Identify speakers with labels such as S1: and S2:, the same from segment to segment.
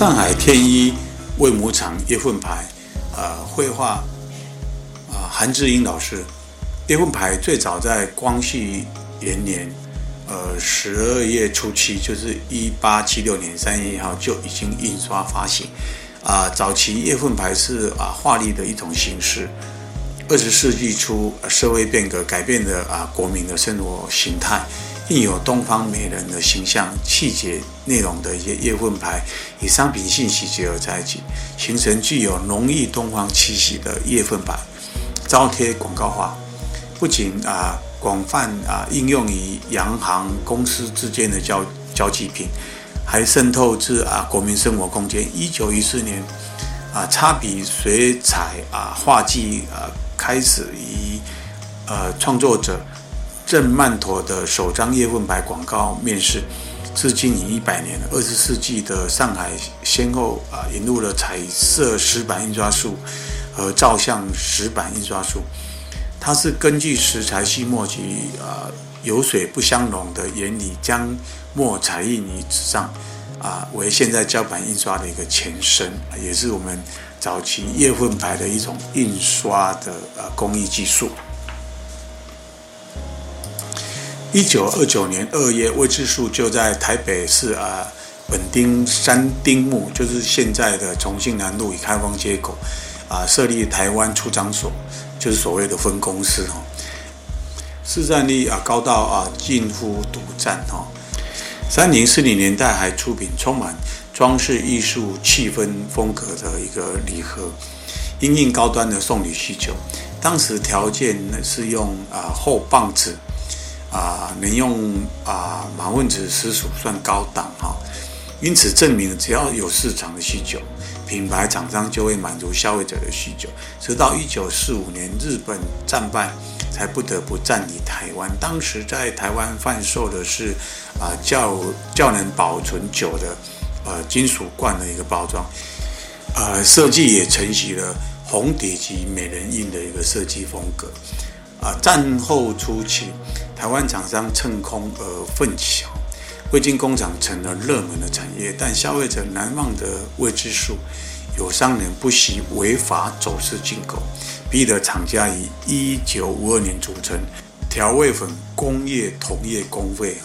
S1: 上海天一魏母厂叶份牌，呃，绘画啊，韩志英老师。叶份牌最早在光绪元年，呃，十二月初七，就是一八七六年三月一号就已经印刷发行。啊、早期叶份牌是啊画历的一种形式。二十世纪初，社会变革改变了啊国民的生活形态。印有东方美人的形象、细节、内容的一些叶份牌，与商品信息结合在一起，形成具有浓郁东方气息的叶份牌，招贴广告化，不仅啊广泛啊应用于洋行公司之间的交交际品，还渗透至啊国民生活空间。一九一四年，啊插笔水彩啊画技啊开始于呃创作者。郑曼陀的首张叶问牌广告面世，至今已一百年了。二十世纪的上海先后啊引入了彩色石版印刷术和照相石版印刷术。它是根据石材细墨及啊油水不相容的原理，将墨彩印于纸上啊，为现在胶版印刷的一个前身，也是我们早期叶问牌的一种印刷的呃工艺技术。一九二九年二月，魏之素就在台北市啊本町三丁目，就是现在的重庆南路与开封街口啊，设立台湾出张所，就是所谓的分公司哦。市占率啊高到啊近乎独占哦。三零四零年代还出品充满装饰艺术气氛风格的一个礼盒，因应高端的送礼需求，当时条件呢是用啊厚棒纸。啊，能用啊马粪纸实属算高档哈，因此证明只要有市场的需求，品牌厂商就会满足消费者的需求。直到一九四五年日本战败，才不得不占领台湾。当时在台湾贩售的是啊较较能保存久的呃金属罐的一个包装，呃设计也承袭了红底及美人印的一个设计风格。啊，战后初期。台湾厂商趁空而奋起，未经工厂成了热门的产业，但消费者难忘的未知数，有商人不惜违法走私进口，逼得厂家于一九五二年组成调味粉工业同业公会，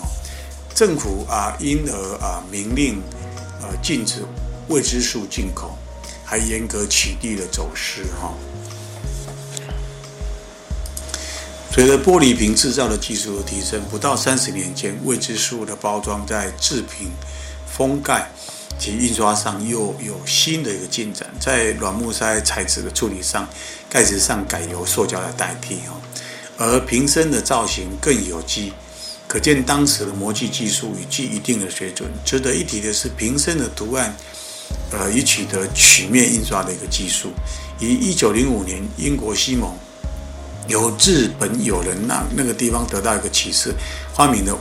S1: 政府啊因而啊明令呃禁止未知数进口，还严格取缔了走私哈。随着玻璃瓶制造的技术的提升，不到三十年间，未知数的包装在制品、封盖及印刷上又有新的一个进展。在软木塞材质的处理上，盖子上改由塑胶来代替哈，而瓶身的造型更有机，可见当时的模具技术已具一定的水准。值得一提的是，瓶身的图案，呃，已取得曲面印刷的一个技术。于一九零五年，英国西蒙。由日本友人那那个地方得到一个启示，发明了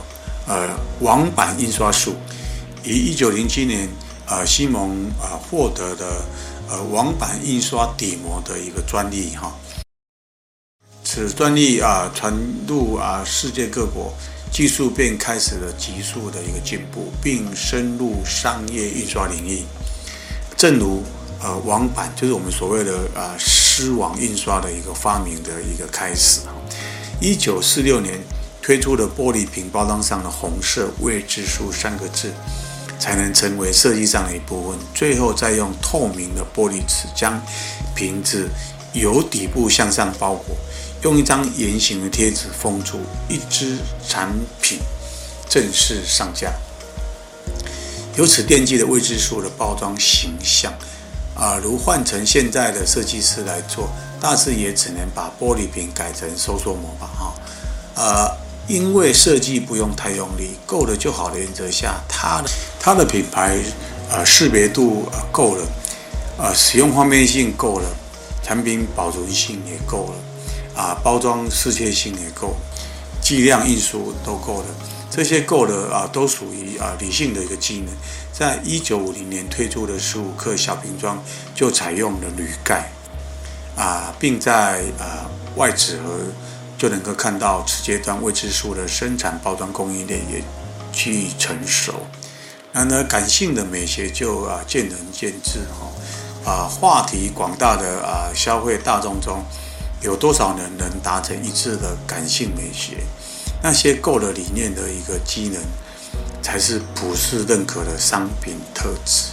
S1: 呃网版印刷术。于一九零七年，呃西蒙啊、呃、获得的呃网版印刷底膜的一个专利哈。此专利啊传入啊世界各国，技术便开始了急速的一个进步，并深入商业印刷领域。正如呃网版就是我们所谓的啊。呃丝网印刷的一个发明的一个开始。一九四六年推出的玻璃瓶包装上的红色“未知数”三个字，才能成为设计上的一部分。最后再用透明的玻璃纸将瓶子由底部向上包裹，用一张圆形的贴纸封住，一支产品正式上架。由此奠基的未知数的包装形象。啊，如换成现在的设计师来做，大致也只能把玻璃瓶改成收缩膜吧，哈。呃，因为设计不用太用力，够了就好的原则下，它的它的品牌呃识别度呃够了，呃使用方便性够了，产品保存性也够了，啊包装适切性也够，计量运输都够了。这些够了啊，都属于啊理性的一个技能。在一九五零年推出的十五克小瓶装就采用了铝盖啊，并在啊外纸盒就能够看到此阶段未知数的生产包装供应链也趋于成熟。然而感性的美学就啊见仁见智哈啊，话题广大的啊消费大众中，有多少人能达成一致的感性美学？那些够了理念的一个机能，才是普世认可的商品特质。